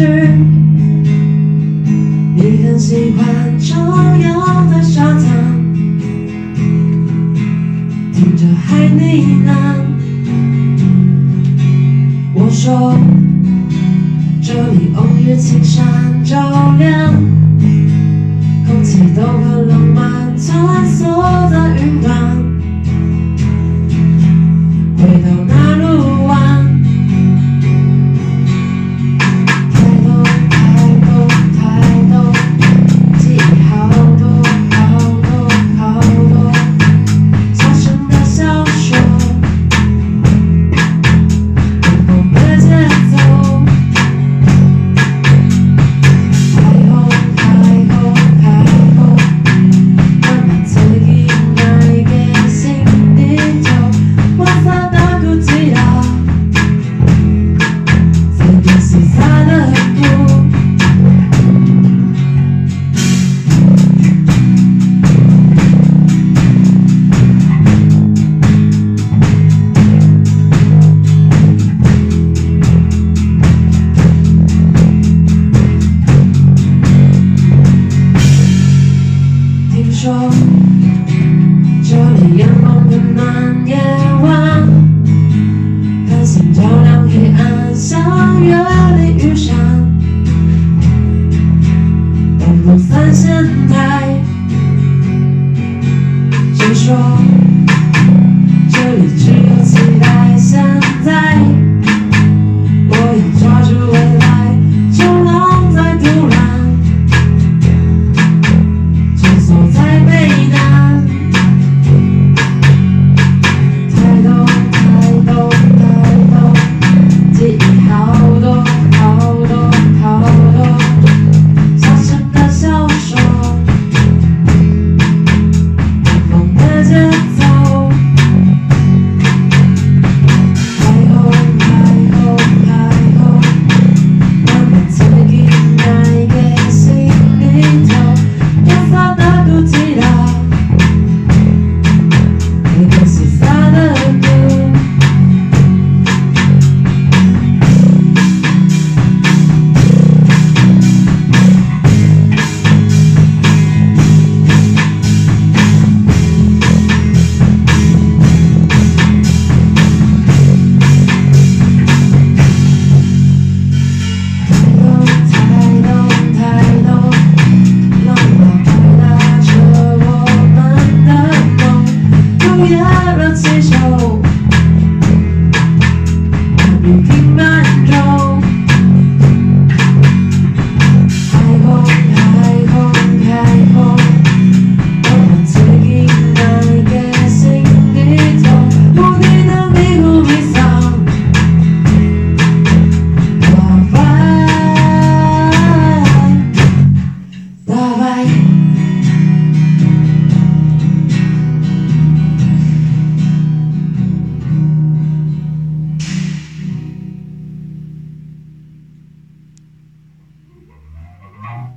去。你很喜欢周游的沙滩，听着海呢喃。我说，这里偶遇青山照亮，空气都很浪漫，穿梭在云端。说这里阳光温暖夜晚，看星照亮黑暗，像月里玉山。东风三线台，谁说